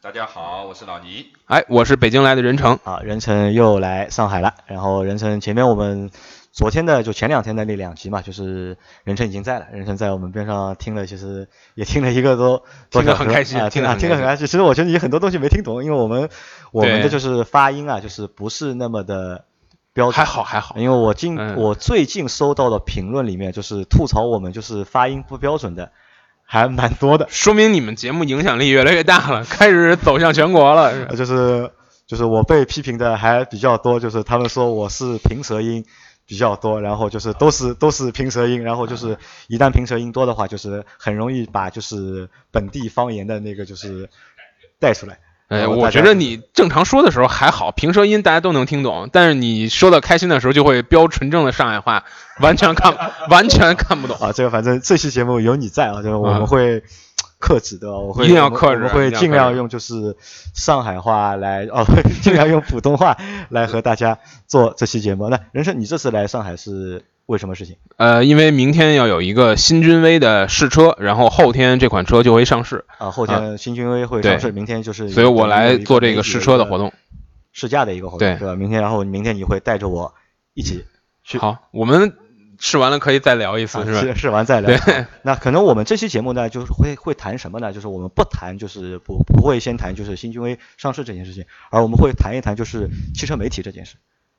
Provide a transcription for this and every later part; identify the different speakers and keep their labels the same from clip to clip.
Speaker 1: 大家好，我是老倪。
Speaker 2: 哎，我是北京来的任成。
Speaker 3: 啊，任成又来上海了。然后任成前面我们昨天的就前两天的那两集嘛，就是任成已经在了，任成在我们边上听了，其实 也听了一个多多小时
Speaker 2: 听得很开心
Speaker 3: 啊，听
Speaker 2: 得很开心
Speaker 3: 听得很开心。其实我觉得你很多东西没听懂，因为我们我们的就是发音啊，就是不是那么的标准。
Speaker 2: 还好还好，
Speaker 3: 因为我近、
Speaker 2: 嗯
Speaker 3: 我最近收到的评论里面，就是吐槽我们就是发音不标准的，还蛮多的。
Speaker 2: 说明你们节目影响力越来越大了，开始走向全国了。
Speaker 3: 就是就是我被批评的还比较多，就是他们说我是平舌音比较多，然后就是都是都是平舌音，然后就是一旦平舌音多的话，就是很容易把就是本地方言的那个就是带出来。
Speaker 2: 哎，我觉得你正常说的时候还好，平舌音大家都能听懂，但是你说的开心的时候就会标纯正的上海话，完全看 完全看不懂。
Speaker 3: 啊，这个反正这期节目有你在啊，就是我们
Speaker 2: 嗯
Speaker 3: 会克制的，我会
Speaker 2: 一定要
Speaker 3: 我们
Speaker 2: 克制
Speaker 3: 我们会尽量用就是上海话来哦，尽量用普通话来和大家做这期节目。那人生，你这次来上海是为什么事情？
Speaker 2: 呃，因为明天要有一个新君威的试车，然后后天这款车就会上市，
Speaker 3: 啊，后天新君威会上市，
Speaker 2: 对
Speaker 3: 明天就是
Speaker 2: 所以我来做这
Speaker 3: 个
Speaker 2: 个试车的活动。
Speaker 3: 试驾的一个活动，
Speaker 2: 对
Speaker 3: 对吧？明天，然后明天你会带着我一起去，
Speaker 2: 好，我们试完了可以再聊一次，
Speaker 3: 啊
Speaker 2: 是吧？
Speaker 3: 试试完再聊。
Speaker 2: 对
Speaker 3: 那可能我们这期节目呢，就是会会谈什么呢？就是我们不谈，就是不不会先谈就是新君威上市这件事情，而我们会谈一谈就是汽车媒体这件事。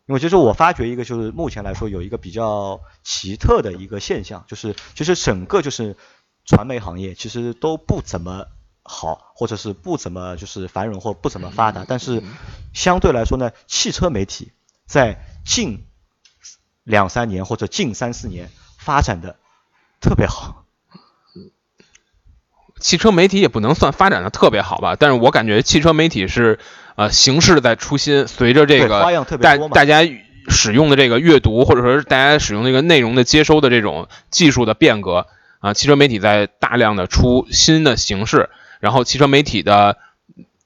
Speaker 3: 因为其实我发觉一个，就是目前来说有一个比较奇特的一个现象，就是其实整个就是传媒行业其实都不怎么好，或者是不怎么就是繁荣或不怎么发达，但是相对来说呢，汽车媒体在近两三年或者近三四年发展的特别好。
Speaker 2: 汽车媒体也不能算发展的特别好吧，但是我感觉汽车媒体是呃形式在出新，随着这个大大家使用的这个阅读，或者说是大家使用这个内容的接收的这种技术的变革啊，汽车媒体在大量的出新的形式，然后汽车媒体的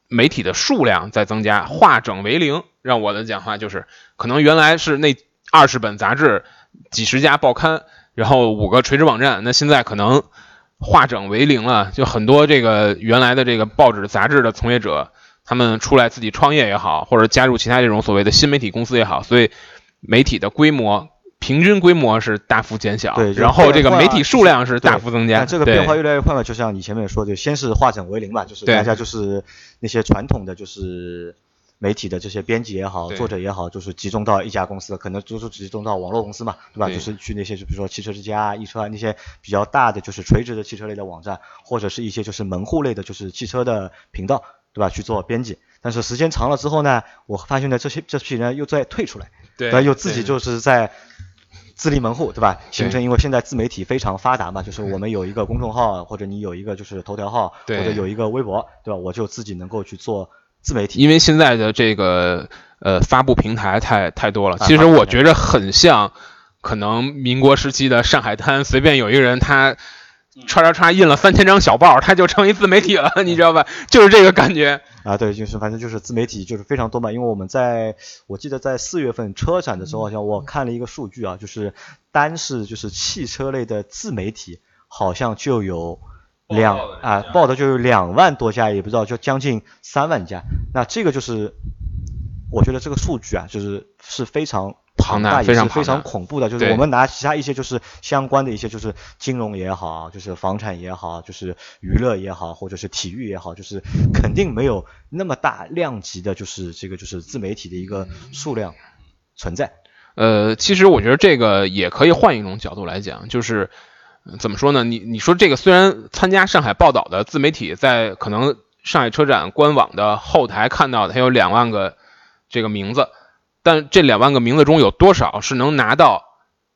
Speaker 2: 媒体的数量在增加，化整为零。让我的讲话就是，可能原来是那二十本杂志、几十家报刊，然后五个垂直网站，那现在可能化整为零了。就很多这个原来的这个报纸、杂志的从业者，他们出来自己创业也好，或者加入其他这种所谓的新媒体公司也好，所以媒体的规模。平均规模是大幅减小，
Speaker 3: 对
Speaker 2: 然后这个媒体数量是大幅增加。
Speaker 3: 但这个变化越来越快嘛，就像你前面说的，先是化整为零嘛，就是大家就是那些传统的就是媒体的这些编辑也好，作者也好，就是集中到一家公司，可能就是集中到网络公司嘛，对吧？
Speaker 2: 对
Speaker 3: 就是去那些就比如说汽车之家啊、易车啊那些比较大的就是垂直的汽车类的网站，或者是一些就是门户类的就是汽车的频道，对吧？去做编辑。但是时间长了之后呢，我发现呢这些这批人又在退出来，
Speaker 2: 对？
Speaker 3: 又自己就是在自立门户，对吧？形成，因为现在自媒体非常发达嘛，就是我们有一个公众号，或者你有一个就是头条号，或者有一个微博，对吧？我就自己能够去做自媒体。
Speaker 2: 因为现在的这个呃发布平台太太多了，
Speaker 3: 啊
Speaker 2: 其实我觉着很像可能民国时期的上海滩，随便有一个人他唰唰唰印了三千张小报，他就成一自媒体了，你知道吧？就是这个感觉。
Speaker 3: 啊，对，就是反正就是自媒体就是非常多嘛，因为我们在我记得在四月份车展的时候，好像我看了一个数据啊，就是单是就是汽车类的自媒体好像就有两啊报的就有两万多家，也不知道就将近三万家，那这个就是我觉得这个数据啊，就是是非常
Speaker 2: 庞大
Speaker 3: 大，也
Speaker 2: 非常
Speaker 3: 是非常恐怖的。就是我们拿其他一些就是相关的一些，就是金融也好，就是房产也好，就是娱乐也好，或者是体育也好，就是肯定没有那么大量级的，就是这个就是自媒体的一个数量存在。
Speaker 2: 呃，其实我觉得这个也可以换一种角度来讲，就是呃怎么说呢？你你说这个虽然参加上海报道的自媒体在可能上海车展官网的后台看到的，它有两万个这个名字，但这两万个名字中有多少是能拿到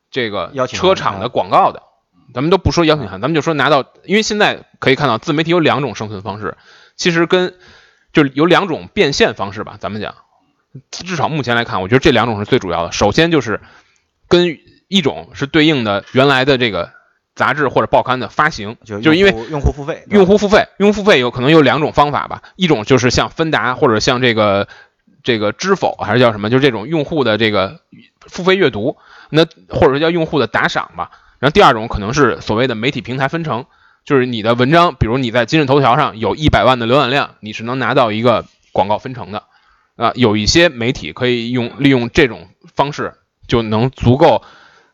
Speaker 2: 这个车厂的广告的？咱们都不说邀请函，咱们就说拿到，因为现在可以看到自媒体有两种生存方式，其实跟就有两种变现方式吧，咱们讲，至少目前来看，我觉得这两种是最主要的。首先就是跟一种是对应的原来的这个杂志或者报刊的发行，
Speaker 3: 就
Speaker 2: 就是因为
Speaker 3: 用户付费，
Speaker 2: 用户付费，用户付费有可能有两种方法吧，一种就是像芬达或者像这个这个知否还是叫什么，就是这种用户的这个付费阅读，那或者说叫用户的打赏吧。然后第二种可能是所谓的媒体平台分成，就是你的文章，比如你在今日头条上有一百万的浏览量，你是能拿到一个广告分成的。啊、有一些媒体可以用利用这种方式，就能足够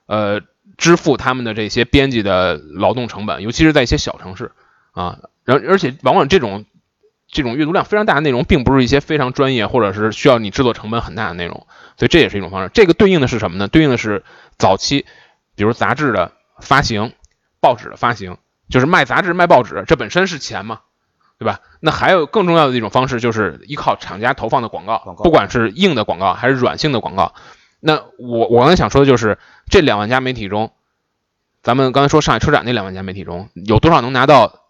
Speaker 2: 呃支付他们的这些编辑的劳动成本，尤其是在一些小城市啊。然而且往往这种这种阅读量非常大的内容，并不是一些非常专业或者是需要你制作成本很大的内容，所以这也是一种方式。这个对应的是什么呢？对应的是早期，比如杂志的发行、报纸的发行，就是卖杂志、卖报纸，这本身是钱嘛，对吧？那还有更重要的一种方式，就是依靠厂家投放的广告，
Speaker 3: 广告
Speaker 2: 不管是硬的广告还是软性的广告。那我我刚才想说的就是这两万家媒体中，咱们刚才说上海车展那两万家媒体中有多少能拿到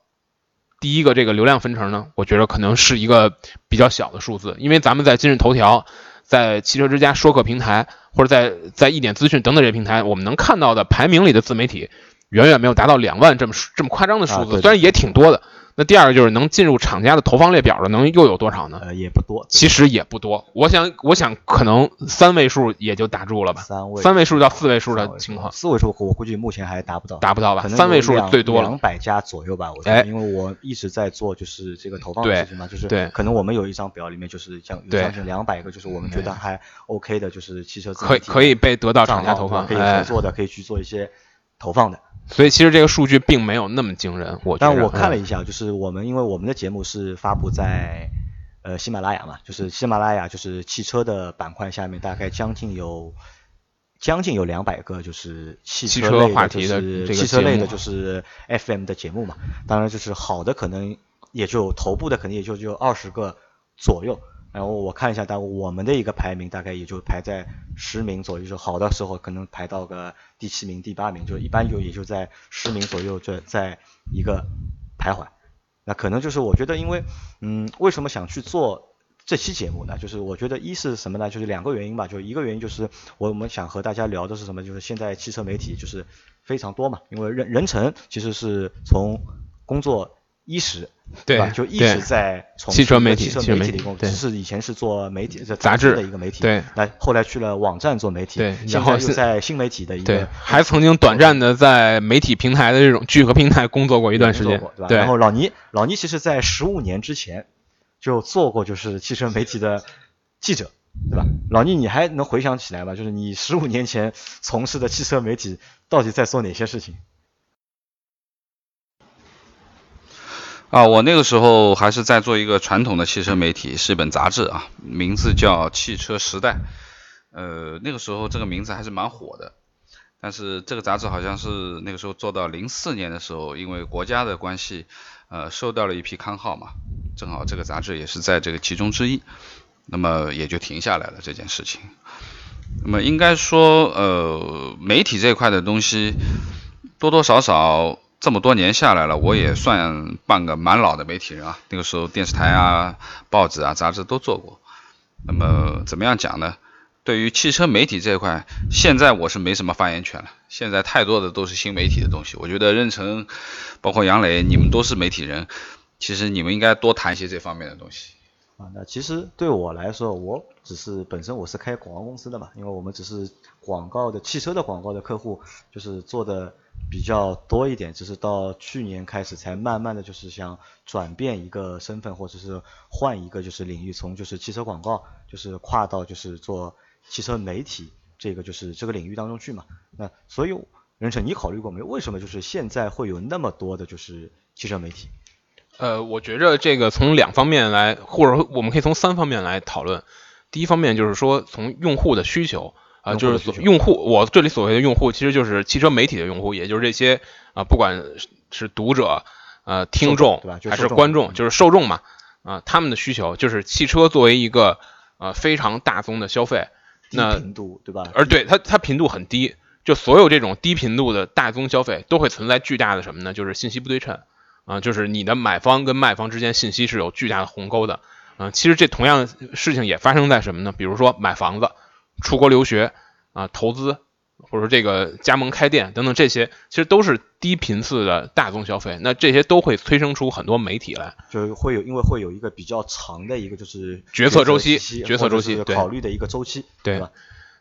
Speaker 2: 第一个这个流量分成呢？我觉得可能是一个比较小的数字，因为咱们在今日头条、在汽车之家说客平台或者在在一点资讯等等这些平台，我们能看到的排名里的自媒体远远没有达到两万这么这么夸张的数字，虽然也挺多的。那第二个就是能进入厂家的投放列表的，能又有多少呢？
Speaker 3: 呃也不多，
Speaker 2: 其实也不多，我想，我想可能三位数也就打住了吧，
Speaker 3: 三位
Speaker 2: 三位数到四位数的情况
Speaker 3: 四位数我估计目前还达不到，
Speaker 2: 达不到吧？三位数最多了
Speaker 3: 两。百家左右吧，我觉
Speaker 2: 哎
Speaker 3: 得，因为我一直在做就是这个投放的
Speaker 2: 对
Speaker 3: 事情嘛，就是
Speaker 2: 对
Speaker 3: 可能我们有一张表里面就是将有
Speaker 2: 对
Speaker 3: 将近两百个，就是我们觉得还 OK 的，就是汽车
Speaker 2: 可以可以被得到厂家投放，
Speaker 3: 可以合
Speaker 2: 哎，
Speaker 3: 作的，可以去做一些投放的。
Speaker 2: 所以其实这个数据并没有那么惊人，我觉得。
Speaker 3: 但我看了
Speaker 2: 嗯
Speaker 3: 一下，就是我们因为我们的节目是发布在呃喜马拉雅嘛，就是喜马拉雅就是汽车的板块下面，大概将近有将近有两百个就是汽
Speaker 2: 汽车
Speaker 3: 车类就
Speaker 2: 话题的
Speaker 3: 是
Speaker 2: 这个
Speaker 3: 汽车类的就是 FM 的节目嘛。当然就是好的可能也就头部的可能也就就二十个左右。然后我看一下，大我们的一个排名大概也就排在十名左右，就好的时候可能排到个第七名、第八名，就一般就也就在十名左右，这在一个徘徊。那可能就是我觉得，因为嗯，为什么想去做这期节目呢？就是我觉得一是什么呢？就是两个原因吧。就一个原因就是我们想和大家聊的是什么？就是现在汽车媒体就是非常多嘛，因为任任成其实是从工作伊始
Speaker 2: 对
Speaker 3: 吧？就一直在从
Speaker 2: 汽车媒体
Speaker 3: 汽车
Speaker 2: 媒体
Speaker 3: 里工，
Speaker 2: 对
Speaker 3: 只是以前是做媒体
Speaker 2: 杂志
Speaker 3: 的一个媒体，
Speaker 2: 对，
Speaker 3: 那后来去了网站做媒体，
Speaker 2: 然后是
Speaker 3: 在新媒体的一
Speaker 2: 对
Speaker 3: 个，
Speaker 2: 还曾经短暂的在媒体平台的这种聚合平台工作过一段时间
Speaker 3: 过，对吧？
Speaker 2: 对
Speaker 3: 然后老倪，老倪其实在十五年之前就做过就是汽车媒体的记者，对吧？老倪，你还能回想起来吗？就是你十五年前从事的汽车媒体到底在做哪些事情？
Speaker 1: 啊，我那个时候还是在做一个传统的汽车媒体，是一本杂志啊，名字叫《汽车时代》。呃，那个时候这个名字还是蛮火的，但是这个杂志好像是那个时候做到零四年的时候，因为国家的关系，呃，收到了一批刊号嘛，正好这个杂志也是在这个其中之一，那么也就停下来了这件事情。那么应该说，呃，媒体这一块的东西，多多少少这么多年下来了，我也算半个蛮老的媒体人啊。那个时候电视台啊、报纸啊、杂志都做过。那么怎么样讲呢？对于汽车媒体这一块，现在我是没什么发言权了。现在太多的都是新媒体的东西。我觉得任成，包括杨磊，你们都是媒体人，其实你们应该多谈一些这方面的东西。
Speaker 3: 啊，那其实对我来说，我只是本身我是开广告公司的嘛，因为我们只是广告的汽车的广告的客户，就是做的比较多一点，只是到去年开始才慢慢的就是想转变一个身份，或者是换一个就是领域，从就是汽车广告就是跨到就是做汽车媒体这个就是这个领域当中去嘛。那所以任成，你考虑过没有？为什么就是现在会有那么多的就是汽车媒体？
Speaker 2: 呃，我觉着这个从两方面来，或者我们可以从三方面来讨论。第一方面就是说从用户的需求啊、就是所用户，我这里所谓的用户其实就是汽车媒体的用户，也就是这些啊、不管是是读者、呃听众
Speaker 3: 对吧就是
Speaker 2: 还是观众，
Speaker 3: 嗯
Speaker 2: 就是受众嘛啊、他们的需求就是汽车作为一个呃非常大宗的消费，那
Speaker 3: 频度对吧？
Speaker 2: 而对它它频度很低，就所有这种低频度的大宗消费都会存在巨大的什么呢？就是信息不对称啊、就是你的买方跟卖方之间信息是有巨大的鸿沟的，啊、其实这同样的事情也发生在什么呢？比如说买房子、出国留学啊、投资，或者说这个加盟开店等等这些，其实都是低频次的大宗消费。那这些都会催生出很多媒体来。
Speaker 3: 就会有因为会有一个比较长的一个就是
Speaker 2: 决策周期
Speaker 3: 期，
Speaker 2: 决策周期
Speaker 3: 考虑的一个周期，
Speaker 2: 对
Speaker 3: 吧？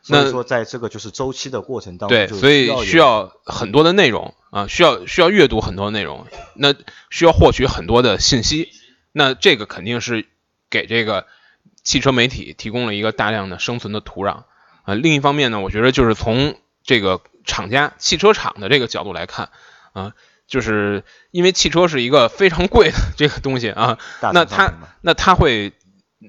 Speaker 2: 那
Speaker 3: 所以说，在这个就是周期的过程当中，
Speaker 2: 对，所以需要很多的内容啊，需要需要阅读很多内容，那需要获取很多的信息，那这个肯定是给这个汽车媒体提供了一个大量的生存的土壤啊。另一方面呢，我觉得就是从这个厂家汽车厂的这个角度来看啊，就是因为汽车是一个非常贵的这个东西啊，那它那它会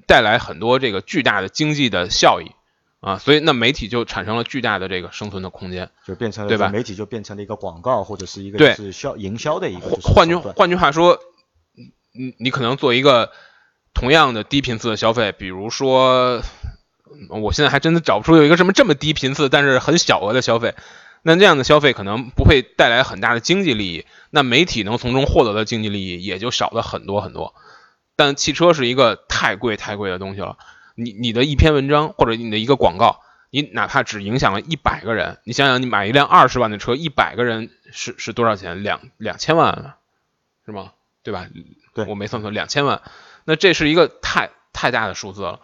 Speaker 2: 带来很多这个巨大的经济的效益啊，所以那媒体就产生了巨大的这个生存的空间。
Speaker 3: 就变成了
Speaker 2: 对吧
Speaker 3: 媒体就变成了一个广告或者是一个
Speaker 2: 对
Speaker 3: 是销营销的一个
Speaker 2: 换换句换句话说，你你可能做一个同样的低频次的消费，比如说，嗯我现在还真的找不出有一个什么这么低频次但是很小额的消费。那这样的消费可能不会带来很大的经济利益，那媒体能从中获得的经济利益也就少了很多很多。但汽车是一个太贵太贵的东西了，你你的一篇文章或者你的一个广告，你哪怕只影响了一百个人，你想想，你买一辆二十万的车，一百个人是是多少钱？两两千万，是吗？对吧？
Speaker 3: 对
Speaker 2: 我没算错，两千万。那这是一个太太大的数字了。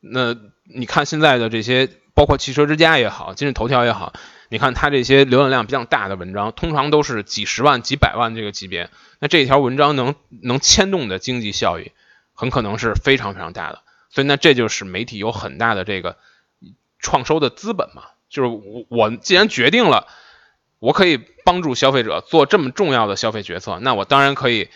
Speaker 2: 那你看现在的这些，包括汽车之家也好，今日头条也好，你看它这些浏览量比较大的文章，通常都是几十万、几百万这个级别。那这一条文章能能牵动的经济效益，很可能是非常非常大的。所以那这就是媒体有很大的这个创收的资本嘛。就是我我既然决定了，我可以帮助消费者做这么重要的消费决策，那我当然可以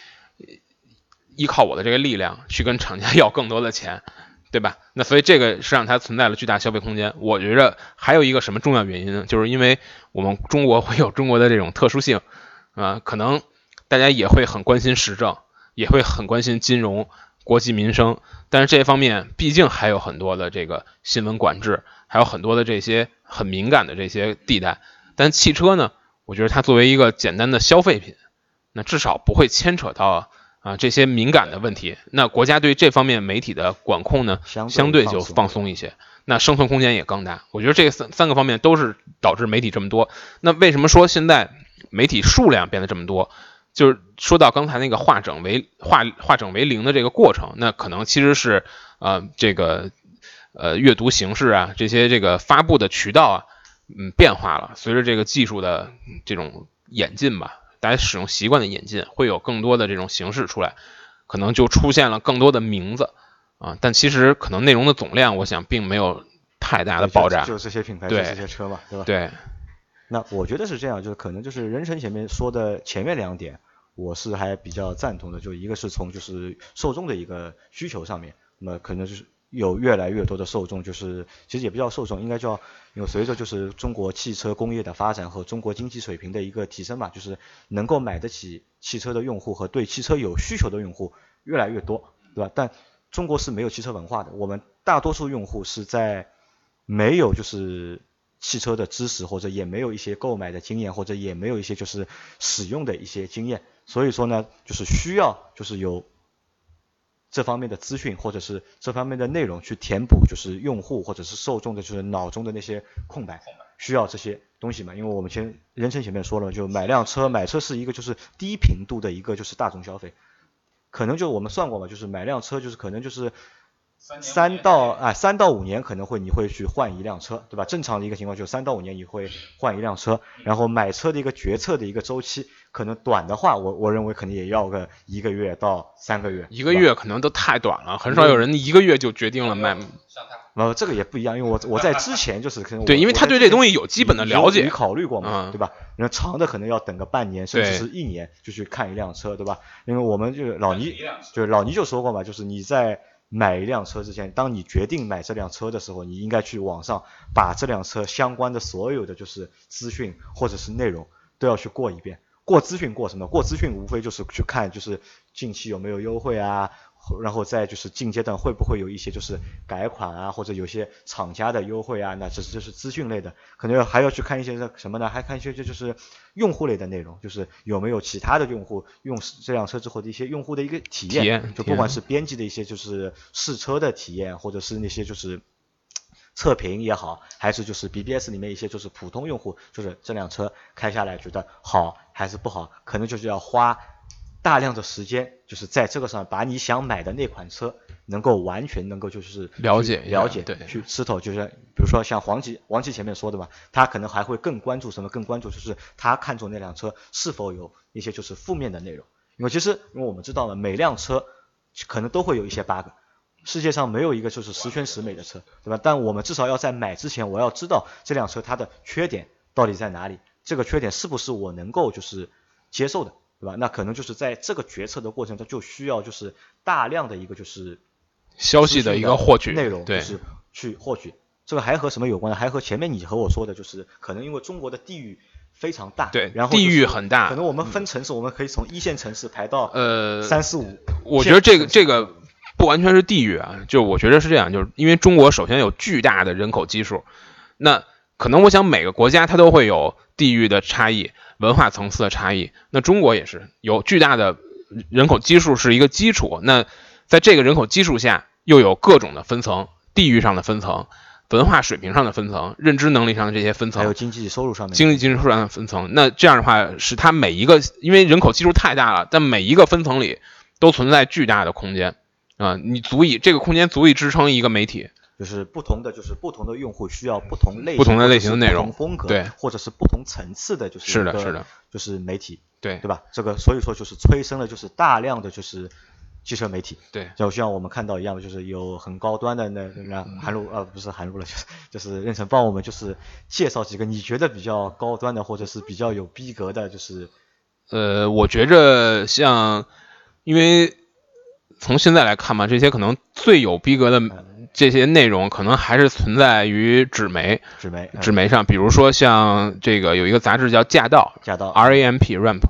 Speaker 2: 依靠我的这个力量去跟厂家要更多的钱，对吧？那所以这个是让它存在了巨大消费空间。我觉着还有一个什么重要原因呢？就是因为我们中国会有中国的这种特殊性，啊、可能大家也会很关心时政，也会很关心金融、国计民生，但是这方面毕竟还有很多的这个新闻管制，还有很多的这些很敏感的这些地带。但汽车呢，我觉得它作为一个简单的消费品，那至少不会牵扯到啊这些敏感的问题。那国家对这方面媒体的管控呢，
Speaker 3: 相对
Speaker 2: 相对就
Speaker 3: 放松
Speaker 2: 放松一些，那生存空间也更大。我觉得这三三个方面都是导致媒体这么多。那为什么说现在媒体数量变得这么多？就是说到刚才那个化整为化化整为零的这个过程，那可能其实是呃这个呃阅读形式啊，这些这个发布的渠道啊，嗯变化了。随着这个技术的这种演进吧，大家使用习惯的演进，会有更多的这种形式出来，可能就出现了更多的名字啊。但其实可能内容的总量，我想并没有太大的爆炸。
Speaker 3: 就就这些品牌，就
Speaker 2: 对
Speaker 3: 这些车嘛，对吧？
Speaker 2: 对，
Speaker 3: 那我觉得是这样，就是可能就是任晨前面说的前面两点，我是还比较赞同的。就一个是从就是受众的一个需求上面，那么可能就是有越来越多的受众，就是其实也不叫受众，应该叫因为随着就是中国汽车工业的发展和中国经济水平的一个提升嘛，就是能够买得起汽车的用户和对汽车有需求的用户越来越多，对吧？但中国是没有汽车文化的，我们大多数用户是在没有就是汽车的知识，或者也没有一些购买的经验，或者也没有一些就是使用的一些经验，所以说呢，就是需要就是有这方面的资讯或者是这方面的内容去填补，就是用户或者是受众的就是脑中的那些空白，需要这些东西嘛？因为我们前人生前面说了，就买辆车，买车是一个就是低频度的一个就是大众消费，可能就我们算过嘛，就是买辆车就是可能就是三到啊三到五年可能会你会去换一辆车，对吧？正常的一个情况就是三到五年你会换一辆车，然后买车的一个决策的一个周期，可能短的话，我我认为可能也要个一个月到三个月，
Speaker 2: 一个月可能都太短了，很少有人一个月就决定了买。
Speaker 3: 呃，这个也不一样，因为我我在之前就是可能
Speaker 2: 对因为他对这东西有
Speaker 3: 有
Speaker 2: 基本的了解
Speaker 3: 你考虑过嘛，
Speaker 2: 嗯
Speaker 3: 对吧？然后长的可能要等个半年，甚至是一年就去看一辆车，对吧？因为我们就老倪，就是老倪就说过嘛，就是你在买一辆车之前，当你决定买这辆车的时候，你应该去网上把这辆车相关的所有的就是资讯或者是内容都要去过一遍。过资讯过什么？过资讯无非就是去看就是近期有没有优惠啊，然后再就是近阶段会不会有一些就是改款啊，或者有些厂家的优惠啊，那这这是资讯类的，可能还要去看一些什么呢？还看一些就就是用户类的内容，就是有没有其他的用户用这辆车之后的一些用户的一个体验，
Speaker 2: 体验
Speaker 3: 就不管是编辑的一些就是试车的体验，或者是那些就是。测评也好，还是就是 BBS 里面一些就是普通用户，就是这辆车开下来觉得好还是不好，可能就是要花大量的时间，就是在这个上把你想买的那款车能够完全能够就是
Speaker 2: 了解
Speaker 3: 了解，
Speaker 2: 对
Speaker 3: 去吃透，就是比如说像黄吉黄吉前面说的嘛，他可能还会更关注什么？更关注就是他看中那辆车是否有一些就是负面的内容，因为其实因为我们知道了每辆车可能都会有一些 bug。世界上没有一个就是十全十美的车，对吧？但我们至少要在买之前，我要知道这辆车它的缺点到底在哪里，这个缺点是不是我能够就是接受的，对吧？那可能就是在这个决策的过程中，就需要就是大量的一个就是
Speaker 2: 消息的一个获取
Speaker 3: 内容，就
Speaker 2: 对
Speaker 3: 是去获取。这个还和什么有关呢？还和前面你和我说的，就是可能因为中国的地域非常大，
Speaker 2: 对
Speaker 3: 然后
Speaker 2: 地域很大
Speaker 3: 可能我们分城市，我们可以从一线城市排到
Speaker 2: 呃
Speaker 3: 三四五。
Speaker 2: 我觉得这个这
Speaker 3: 个
Speaker 2: 个不完全是地域啊，就我觉得是这样，就是因为中国首先有巨大的人口基数，那可能我想每个国家它都会有地域的差异、文化层次的差异，那中国也是有巨大的人口基数是一个基础，那在这个人口基数下又有各种的分层，地域上的分层。文化水平上的分层，认知能力上的这些分层，
Speaker 3: 还有经济收入上面的
Speaker 2: 经济收入上的分层。那这样的话，使它每一个，因为人口基数太大了，但每一个分层里都存在巨大的空间啊、你足以这个空间足以支撑一个媒体。
Speaker 3: 就是不同的，就是不同的用户需要不同类型、
Speaker 2: 不同的类型的内容
Speaker 3: 不同风格，
Speaker 2: 对，
Speaker 3: 或者是不同层次的，就是
Speaker 2: 是的是的，
Speaker 3: 就是媒体，
Speaker 2: 对
Speaker 3: 对吧？这个所以说就是催生了就是大量的就是汽车媒体，
Speaker 2: 对，
Speaker 3: 就像我们看到一样，就是有很高端的那那韩露呃不是韩露了，就是就是任晨帮我们就是介绍几个你觉得比较高端的或者是比较有逼格的，就是
Speaker 2: 呃，我觉着像，因为从现在来看吧，这些可能最有逼格的这些内容，可能还是存在于纸媒
Speaker 3: 纸媒、嗯。
Speaker 2: 纸媒上，比如说像这个有一个杂志叫《驾到》，
Speaker 3: 驾到
Speaker 2: R A M P Ramp，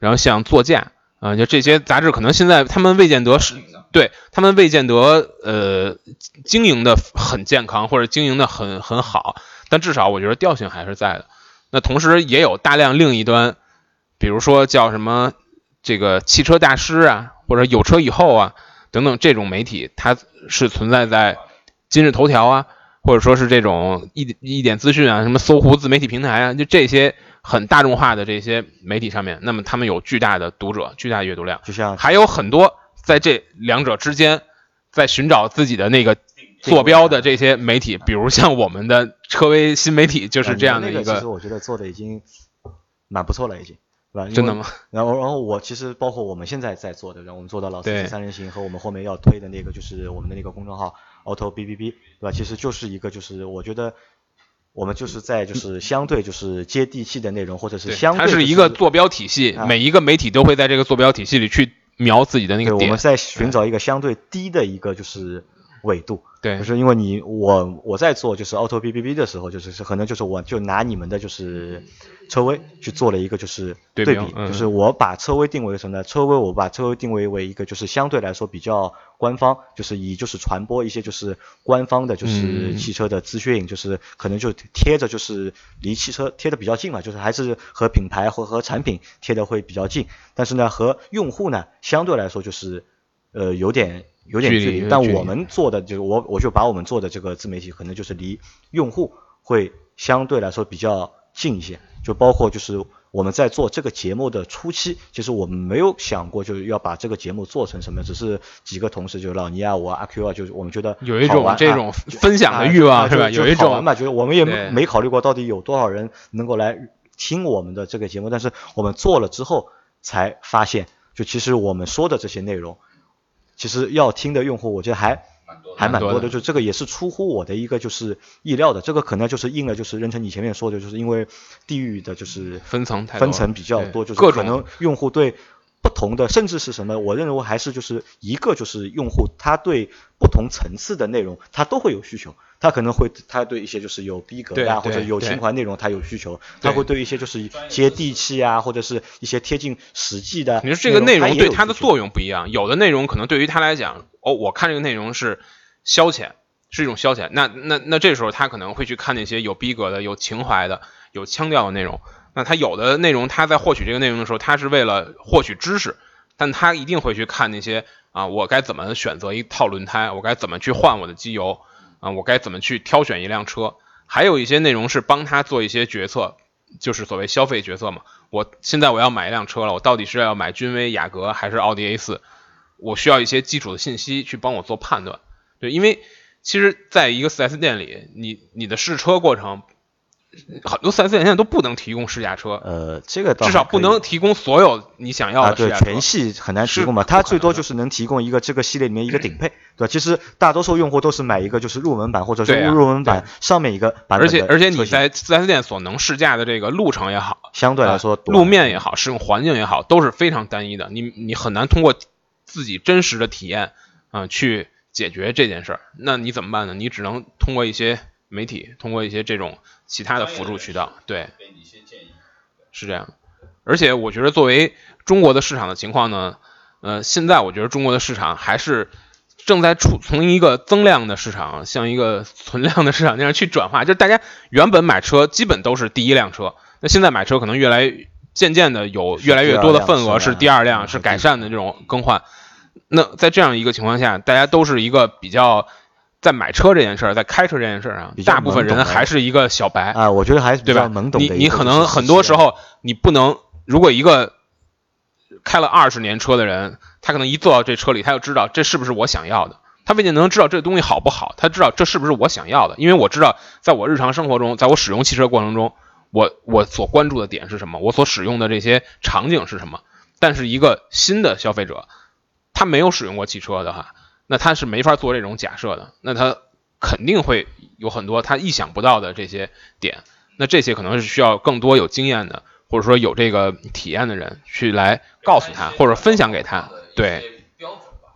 Speaker 2: 然后像座驾啊、就这些杂志可能现在他们未见得是对他们未见得呃经营的很健康或者经营的很很好，但至少我觉得调性还是在的。那同时也有大量另一端，比如说叫什么这个汽车大师啊，或者有车以后啊等等这种媒体，它是存在在今日头条啊，或者说是这种一一点资讯啊，什么搜狐自媒体平台啊，就这些很大众化的这些媒体上面，那么他们有巨大的读者、巨大的阅读量，
Speaker 3: 就像
Speaker 2: 还有很多在这两者之间在寻找自己的那个坐标的这些媒体，比如像我们的车威新媒体就是这样的一
Speaker 3: 个，其实，我觉得做的已经蛮不错了，已经，对吧？
Speaker 2: 真的吗？
Speaker 3: 然后，然后我其实包括我们现在在做的，然后我们做到老司
Speaker 2: 对
Speaker 3: 机三人行和我们后面要推的那个，就是我们的那个公众号 Auto B B B，对吧？其实就是一个，就是我觉得我们就是在就是相对就是接地气的内容，或者是
Speaker 2: 对
Speaker 3: 相对、
Speaker 2: 它是一个坐标体系，
Speaker 3: 啊
Speaker 2: 每一个媒体都会在这个坐标体系里去瞄自己的那，个点
Speaker 3: 我们，在寻找一个相对低的一个就是纬度。
Speaker 2: 对
Speaker 3: 就是因为你我我在做就是 Auto B B B 的时候，就是是可能就是我就拿你们的就是车威去做了一个就是对比，
Speaker 2: 对嗯
Speaker 3: 就是我把车威定位为什么呢？车威我把车威定位为一个就是相对来说比较官方，就是以就是传播一些就是官方的就是
Speaker 2: 嗯
Speaker 3: 汽车的资讯，就是可能就贴着就是离汽车贴的比较近嘛，就是还是和品牌和和产品贴的会比较近，但是呢和用户呢相对来说就是呃有点有点
Speaker 2: 距离
Speaker 3: 但我们做的就是我我就把我们做的这个自媒体可能就是离用户会相对来说比较近一些，就包括就是我们在做这个节目的初期，其实我们没有想过就是要把这个节目做成什么，只是几个同事，就是老倪啊、我啊阿 Q 啊，就是我们觉得
Speaker 2: 有一种这种分享的
Speaker 3: 啊
Speaker 2: 欲望
Speaker 3: 啊
Speaker 2: 是吧？有一种
Speaker 3: 嘛，就是我们也没没考虑过到底有多少人能够来听我们的这个节目，但是我们做了之后才发现，就其实我们说的这些内容，其实要听的用户，我觉得还还蛮
Speaker 2: 蛮多的，
Speaker 3: 就这个也是出乎我的一个就是意料的，这个可能就是应了就是任成你前面说的，就是因为地域的就是
Speaker 2: 分层
Speaker 3: 分层比较多，就是可能用户对不同的，甚至是什么，我认为还是就是一个就是用户他对不同层次的内容他都会有需求，他可能会他对一些就是有逼格呀、或者有
Speaker 2: 对对对
Speaker 3: 情怀内容他有需求，他会对一些就是接地气啊，或者是一些贴近实际的。
Speaker 2: 你说这个内容对
Speaker 3: 他
Speaker 2: 他的作用不一样，有的内容可能对于他来讲，哦，我看这个内容是消遣，是一种消遣。那那那这时候他可能会去看那些有逼格的、有情怀的、有腔调的内容。那他有的内容，他在获取这个内容的时候，他是为了获取知识，但他一定会去看那些啊，我该怎么选择一套轮胎，我该怎么去换我的机油啊，我该怎么去挑选一辆车。还有一些内容是帮他做一些决策，就是所谓消费决策嘛。我现在我要买一辆车了，我到底是要买君威、雅阁还是奥迪 A 四我需要一些基础的信息去帮我做判断。对，因为其实在一个 4S 店里，你你的试车过程，很多 4S 店现在都不能提供试驾车，
Speaker 3: 呃，这个倒
Speaker 2: 至少不能提供所有你想要的试驾车。
Speaker 3: 全系很难提供嘛，它最多就是能提供一个这个系列里面一个顶配，对吧？其实大多数用户都是买一个就是入门版或者是入门版上面一个版本的
Speaker 2: 而且而且你在 4S 店所能试驾的这个路程也好，
Speaker 3: 相对来说
Speaker 2: 呃路面也好，使用环境也好，都是非常单一的。你你很难通过自己真实的体验，啊、去解决这件事儿。那你怎么办呢？你只能通过一些媒体，通过一些这种其他的辅助渠道，对，是这样。而且我觉得，作为中国的市场的情况呢，呃，现在我觉得中国的市场还是正在处从一个增量的市场向一个存量的市场那样去转化。就是大家原本买车基本都是第一辆车，那现在买车可能越来渐渐的有越来越多的份额是第二辆，是改善的这种更换。那在这样一个情况下，大家都是一个比较在买车这件事儿，在开车这件事儿上大部分人还是一个小白。
Speaker 3: 啊，我觉得还是比
Speaker 2: 对吧？你你可能很多时候你不能，如果一个开了二十年车的人，他可能一坐到这车里，他就知道这是不是我想要的。他未必能知道这东西好不好，他知道这是不是我想要的，因为我知道在我日常生活中，在我使用汽车过程中，我我所关注的点是什么，我所使用的这些场景是什么。但是一个新的消费者，他没有使用过汽车的哈，那他是没法做这种假设的，那他肯定会有很多他意想不到的这些点。那这些可能是需要更多有经验的，或者说有这个体验的人去来告诉他，或者分享给他。对，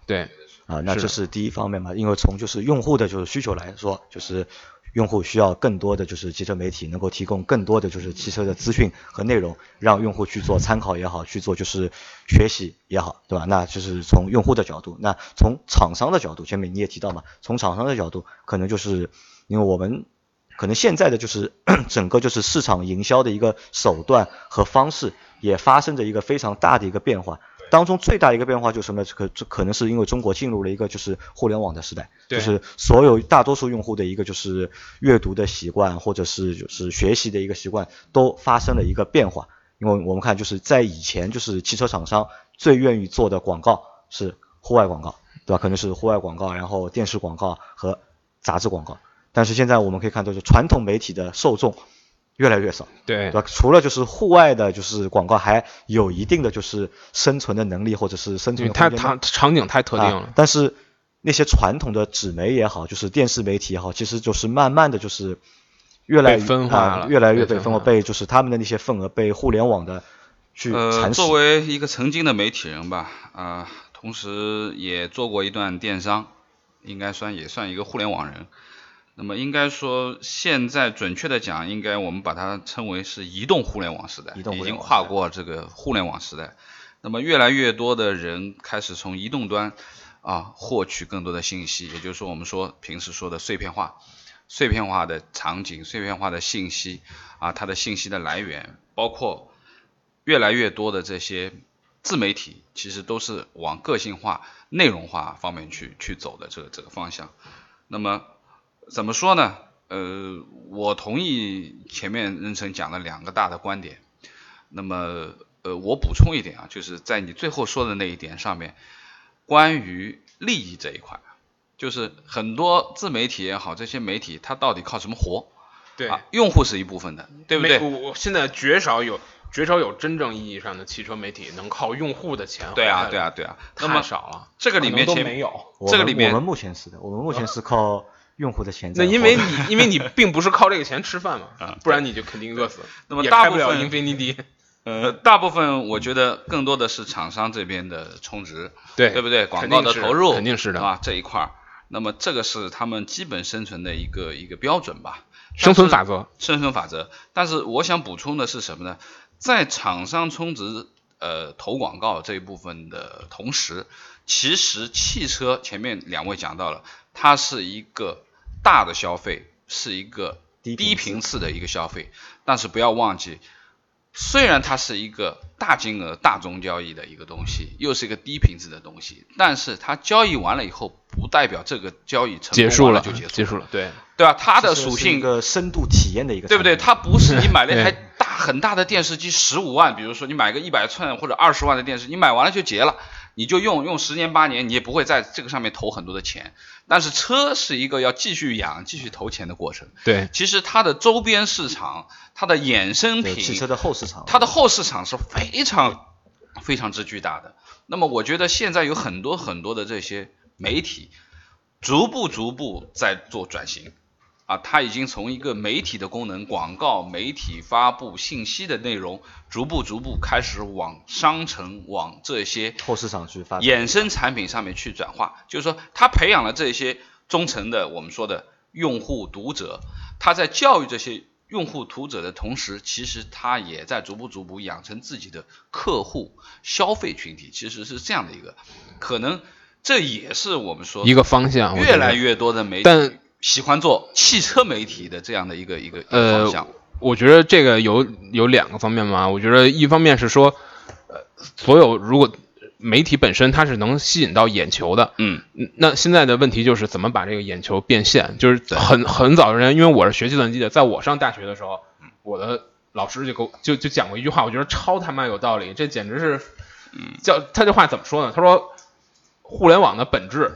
Speaker 2: 对，
Speaker 3: 啊，那这是第一方面嘛，因为从就是用户的就是需求来说，就是用户需要更多的就是汽车媒体能够提供更多的就是汽车的资讯和内容，让用户去做参考也好，去做就是学习也好，对吧？那就是从用户的角度，那从厂商的角度，前面你也提到嘛，从厂商的角度，可能就是因为我们可能现在的就是 整个就是市场营销的一个手段和方式也发生着一个非常大的一个变化。当中最大的一个变化就是什么？可可能是因为中国进入了一个就是互联网的时代，就是所有大多数用户的一个就是阅读的习惯，或者是就是学习的一个习惯都发生了一个变化。因为我们看就是在以前就是汽车厂商最愿意做的广告是户外广告，对吧？可能是户外广告，然后电视广告和杂志广告。但是现在我们可以看到，就传统媒体的受众越来越少，
Speaker 2: 对
Speaker 3: 对吧？除了就是户外的，就是广告还有一定的就是生存的能力，或者是生存的空间
Speaker 2: 为它场场景太特定
Speaker 3: 啊
Speaker 2: 了。
Speaker 3: 但是那些传统的纸媒也好，就是电视媒体也好，其实就是慢慢的就是越来
Speaker 2: 越分化了
Speaker 3: 啊越来越
Speaker 2: 被分化
Speaker 3: 被就是他们的那些份额被互联网的去
Speaker 1: 呃，
Speaker 3: 蚕食。
Speaker 1: 作为一个曾经的媒体人吧，啊、同时也做过一段电商，应该算也算一个互联网人。那么应该说，现在准确的讲，应该我们把它称为是移动互联网时代，
Speaker 3: 移动
Speaker 1: 已经跨过这个互联网时代。那么越来越多的人开始从移动端啊获取更多的信息，也就是说我们说平时说的碎片化、碎片化的场景、碎片化的信息啊，它的信息的来源，包括越来越多的这些自媒体，其实都是往个性化、内容化方面去去走的这个这个方向。那么怎么说呢？呃，我同意前面任成讲了两个大的观点。那么，呃，我补充一点啊，就是在你最后说的那一点上面，关于利益这一块，就是很多自媒体也好，这些媒体它到底靠什么活？
Speaker 2: 对
Speaker 1: 啊，用户是一部分的，对不对？
Speaker 2: 我我现在绝少有绝少有真正意义上的汽车媒体能靠用户的钱
Speaker 1: 对啊，对啊，对啊。那
Speaker 2: 太
Speaker 1: 么
Speaker 2: 少了。
Speaker 1: 这个里面
Speaker 2: 都没有。
Speaker 1: 这个里面
Speaker 3: 我们目前是的，我们目前是靠用户的钱在。
Speaker 2: 那因为你因为你并不是靠这个钱吃饭嘛
Speaker 1: 啊，
Speaker 2: 不然你就肯定饿死。
Speaker 1: 那么大部分
Speaker 2: 英菲尼迪。
Speaker 1: 呃，大部分我觉得更多的是厂商这边的充值，
Speaker 2: 对
Speaker 1: 对不对？广告的投入
Speaker 2: 肯定是的
Speaker 1: 啊这一块儿。那么这个是他们基本生存的一个一个标准吧，
Speaker 2: 生存法则。
Speaker 1: 生存法则。但是我想补充的是什么呢？在厂商充值呃投广告这一部分的同时，其实汽车前面两位讲到了，它是一个大的消费，是一个
Speaker 3: 低
Speaker 1: 低频次的一个消费，但是不要忘记。虽然它是一个大金额、大宗交易的一个东西，又是一个低频次的东西，但是它交易完了以后，不代表这个交易成功
Speaker 2: 结束了
Speaker 1: 就结束
Speaker 2: 结束了，对，
Speaker 1: 对吧？它的属性一
Speaker 3: 个深度体验的一个，
Speaker 1: 对不对？？它不是你买了一台大很大的电视机，十五万，比如说你买个一百寸或者二十万的电视，你买完了就结了，你就用用十年八年，你也不会在这个上面投很多的钱。但是车是一个要继续养、继续投钱的过程。
Speaker 2: 对，
Speaker 1: 其实它的周边市场、它的衍生品、
Speaker 3: 汽车的后市场，
Speaker 1: 它的后市场是非常非常之巨大的。那么我觉得现在有很多很多的这些媒体，逐步逐步在做转型啊，它已经从一个媒体的功能，广告、媒体发布信息的内容，逐步逐步开始往商城、往这些
Speaker 3: 后市场去发展。
Speaker 1: 衍生产品上面去转化，就是说他培养了这些忠诚的我们说的用户读者，他在教育这些用户读者的同时，其实他也在逐步逐步养成自己的客户消费群体，其实是这样的一个，可能这也是我们说
Speaker 2: 一个方向，
Speaker 1: 越来越多的媒体
Speaker 2: 但
Speaker 1: 喜欢做汽车媒体的这样的一个一个
Speaker 2: 呃
Speaker 1: 方向。
Speaker 2: 我觉得这个有有两个方面嘛，我觉得一方面是说，呃，所有如果媒体本身它是能吸引到眼球的，
Speaker 1: 嗯
Speaker 2: 嗯那现在的问题就是怎么把这个眼球变现，就是很很早之前，因为我是学计算机的，在我上大学的时候，我的老师就给我就就讲过一句话，我觉得超他妈有道理，这简直是，叫他这话怎么说呢？他说，互联网的本质，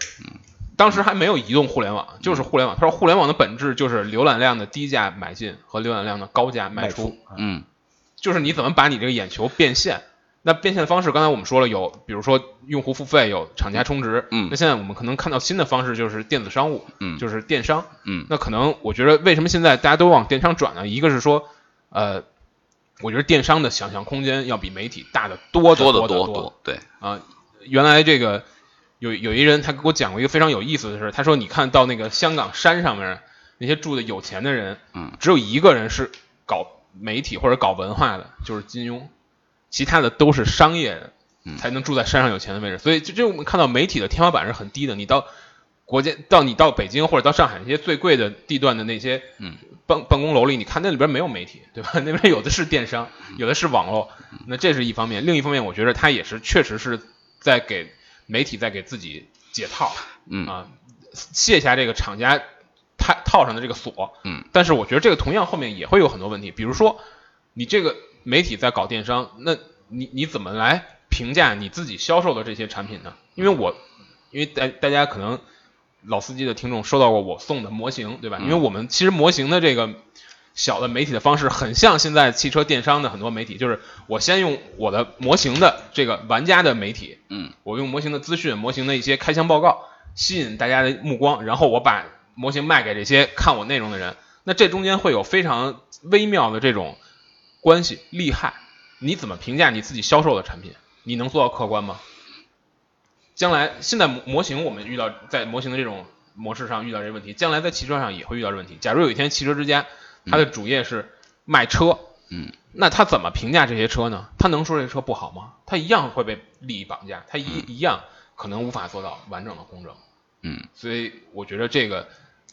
Speaker 2: 当时还没有移动互联网，就是互联网。他说，互联网的本质就是浏览量的低价买进和浏览量的高价卖出。
Speaker 1: 嗯
Speaker 2: 就是你怎么把你这个眼球变现。那变现的方式，刚才我们说了有，比如说用户付费，有厂家充值。
Speaker 1: 嗯
Speaker 2: 那现在我们可能看到新的方式就是电子商务，
Speaker 1: 嗯
Speaker 2: 就是电商。
Speaker 1: 嗯
Speaker 2: 那可能我觉得为什么现在大家都往电商转呢？一个是说，呃，我觉得电商的想象空间要比媒体大得多得
Speaker 1: 多得
Speaker 2: 多多
Speaker 1: 多多，对，
Speaker 2: 啊。原来这个有有一人他给我讲过一个非常有意思的事，他说你看到那个香港山上面那些住的有钱的人，
Speaker 1: 嗯，
Speaker 2: 只有一个人是搞媒体或者搞文化的，就是金庸，其他的都是商业才能住在山上有钱的位置。所以就就我们看到媒体的天花板是很低的，你到国家到你到北京或者到上海那些最贵的地段的那些
Speaker 1: 嗯
Speaker 2: 办办公楼里，你看那里边没有媒体，对吧？那边有的是电商，有的是网络，那这是一方面。另一方面，我觉得他也是确实是在给媒体在给自己解套
Speaker 1: 嗯
Speaker 2: 啊，卸下这个厂家套套上的这个锁。
Speaker 1: 嗯，
Speaker 2: 但是我觉得这个同样后面也会有很多问题，比如说你这个媒体在搞电商，那你你怎么来评价你自己销售的这些产品呢？因为我因为大大家可能老司机的听众收到过我送的模型，对吧？因为我们其实模型的这个小的媒体的方式很像现在汽车电商的很多媒体，就是我先用我的模型的这个玩家的媒体，
Speaker 1: 嗯
Speaker 2: 我用模型的资讯、模型的一些开箱报告吸引大家的目光，然后我把模型卖给这些看我内容的人。那这中间会有非常微妙的这种关系利害。你怎么评价你自己销售的产品？你能做到客观吗？将来现在模模型我们遇到在模型的这种模式上遇到这个问题，将来在汽车上也会遇到这问题。假如有一天汽车之家它的主业是卖车，
Speaker 1: 嗯，
Speaker 2: 那他怎么评价这些车呢？他能说这车不好吗？他一样会被利益绑架，他一、一样可能无法做到完整的公正。
Speaker 1: 嗯
Speaker 2: 所以我觉得这个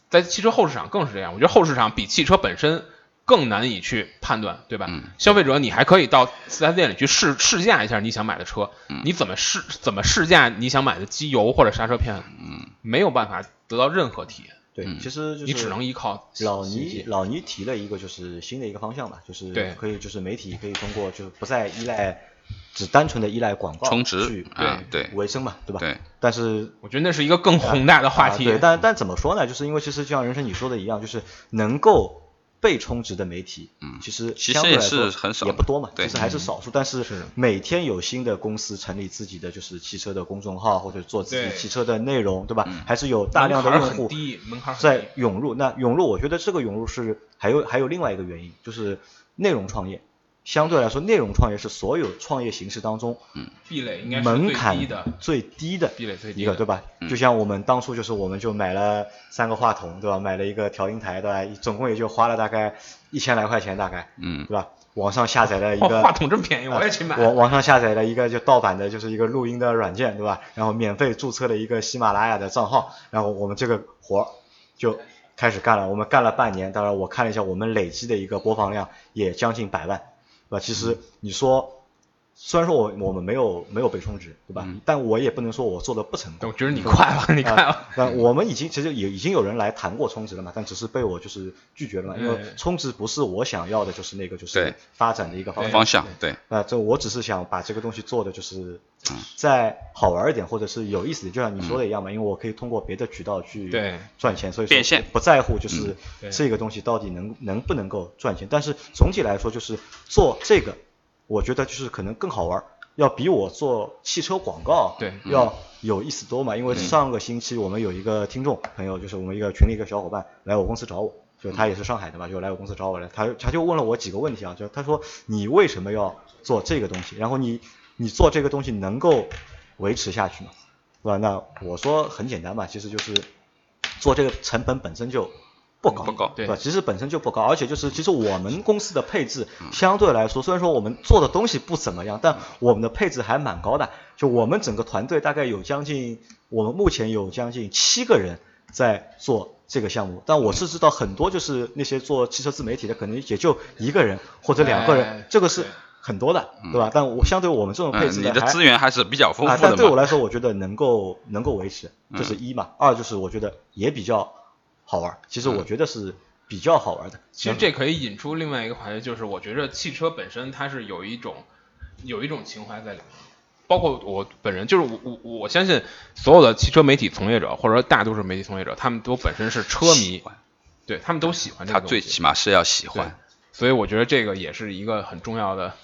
Speaker 2: 在汽车后市场更是这样。我觉得后市场比汽车本身更难以去判断，对吧？
Speaker 1: 嗯
Speaker 2: 消费者你还可以到四 S 店里去试试驾一下你想买的车，
Speaker 1: 嗯
Speaker 2: 你怎么试怎么试驾你想买的机油或者刹车片？
Speaker 1: 嗯
Speaker 2: 没有办法得到任何体验，
Speaker 3: 对，
Speaker 1: 嗯
Speaker 3: 其实就是
Speaker 2: 你只能依靠
Speaker 3: 老倪老倪提了一个就是新的一个方向吧，就是可以就是媒体可以通过就是不再依赖只单纯的依赖广告
Speaker 1: 充值
Speaker 3: 去
Speaker 1: 对对
Speaker 3: 维生嘛，对吧？
Speaker 1: 对。
Speaker 3: 但是
Speaker 2: 我觉得那是一个更宏大的话题。
Speaker 3: 啊对，但但怎么说呢？就是因为其实就像人生你说的一样，就是能够被充值的媒体，
Speaker 1: 嗯
Speaker 3: 其实
Speaker 1: 其实也
Speaker 3: 相对来说
Speaker 1: 很少
Speaker 3: 也不多嘛，其实还是少数。但是每天有新的公司成立自己的就是汽车的公众号，或者做自己汽车的内容，对吧？
Speaker 1: 嗯
Speaker 3: 还是有大量的用户在涌入。那涌入，我觉得这个涌入是还有还有另外一个原因，就是内容创业。相对来说，内容创业是所有创业形式当中嗯
Speaker 2: 壁垒应该是最
Speaker 3: 门槛
Speaker 2: 低的，
Speaker 3: 最低的
Speaker 2: 壁垒最低
Speaker 3: 一个，
Speaker 2: 的
Speaker 3: 对吧？
Speaker 1: 嗯
Speaker 3: 就像我们当初就是我们就买了三个话筒，对吧？买了一个调音台，对吧？总共也就花了大概一千来块钱，大概，
Speaker 1: 嗯
Speaker 3: 对吧？网上下载了一
Speaker 2: 哦
Speaker 3: 个
Speaker 2: 话筒这么便宜，我也去买。
Speaker 3: 网网上下载了一个就盗版的，就是一个录音的软件，对吧？然后免费注册了一个喜马拉雅的账号，然后我们这个活儿就开始干了。我们干了半年，当然我看了一下，我们累积的一个播放量也将近百万，对吧？其实你说，虽然说我我们没有没有被充值，对吧？但我也不能说我做的不成功。
Speaker 2: 我觉得你快了，你快了。
Speaker 3: 啊，那我们已经其实也已经有人来谈过充值了嘛，但只是被我就是拒绝了嘛，因为
Speaker 2: 嗯
Speaker 3: 充值不是我想要的，就是那个就是发展的一个方向。
Speaker 1: 方向对，
Speaker 3: 啊，这我只是想把这个东西做的就是
Speaker 1: 嗯
Speaker 3: 再好玩一点，或者是有意思点，就像你说的一样嘛，因为我可以通过别的渠道去赚钱，所以说
Speaker 1: 变现嗯
Speaker 3: 不在乎就是这个东西到底能能不能够赚钱，但是总体来说就是做这个，我觉得就是可能更好玩。要比我做汽车广告
Speaker 2: 对
Speaker 3: 要有意思多嘛，因为上个星期我们有一个听众朋友，就是我们一个群里一个小伙伴来我公司找我，就他也是上海的嘛，就来我公司找我来，他他就问了我几个问题啊，就他说你为什么要做这个东西？然后你你做这个东西能够维持下去吗？对吧？那我说很简单嘛，其实就是做这个成本本身就不高，
Speaker 1: 不高
Speaker 3: 对吧？其实本身就不高，而且就是其实我们公司的配置相对来说，虽然说我们做的东西不怎么样，但我们的配置还蛮高的。就我们整个团队大概有将近，我们目前有将近七个人在做这个项目，但我是知道很多就是那些做汽车自媒体的，可能也就一个人或者两个人，
Speaker 2: 哎
Speaker 3: 这个是很多的，对吧？但我相对我们这种配
Speaker 1: 嗯，你的资源还是比较丰
Speaker 3: 啊，
Speaker 1: 富的
Speaker 3: 对我来说，我觉得能够能够维持，这是
Speaker 1: 嗯
Speaker 3: 一嘛。二就是我觉得也比较好玩儿，其实我觉得是比较好玩的。
Speaker 2: 其实这可以引出另外一个话题，就是我觉得汽车本身它是有一种有一种情怀在里面，包括我本人，就是我我我相信所有的汽车媒体从业者或者说大多数媒体从业者，他们都本身是车迷，对他们都喜欢这
Speaker 1: 他
Speaker 2: 个东西。
Speaker 1: 最起码是要喜欢，，
Speaker 2: 所以我觉得这个也是一个很重要的，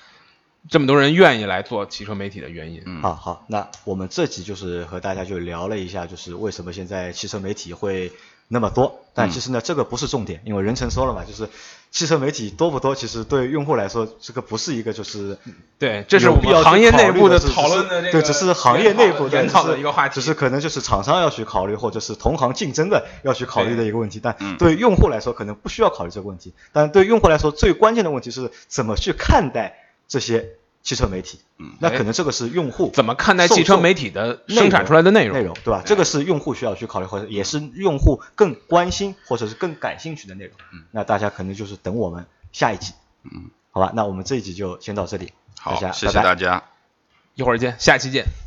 Speaker 2: 这么多人愿意来做汽车媒体的原因。
Speaker 1: 嗯
Speaker 3: 好好，那我们这集就是和大家就聊了一下，就是为什么现在汽车媒体会那么多。但其实呢，这个不是重点，因为任成说了嘛，就是汽车媒体多不多，其实对用户来说，这个不是一个就是
Speaker 2: 对，这是我们行业内部
Speaker 3: 的
Speaker 2: 讨论的这个
Speaker 3: 对，只是行业内部
Speaker 2: 研讨的一个话题，
Speaker 3: 只是可能就是厂商要去考虑，或者是同行竞争的要去考虑的一个问题。但
Speaker 1: 嗯
Speaker 3: 对用户来说，可能不需要考虑这个问题。但对用户来说，最关键的问题是怎么去看待这些汽车媒体。
Speaker 1: 嗯
Speaker 3: 那可能这个是用户
Speaker 2: 怎么看待汽车媒体的生产出来的内容？
Speaker 3: 内容对吧？这个是用户需要去考虑，或者也是用户更关心或者是更感兴趣的内容。
Speaker 1: 嗯
Speaker 3: 那大家可能就是等我们下一集。
Speaker 1: 嗯，
Speaker 3: 好吧，那我们这一集就先到这里，
Speaker 1: 好
Speaker 3: 大家，
Speaker 1: 谢谢大家。
Speaker 2: 一会儿见，下期见。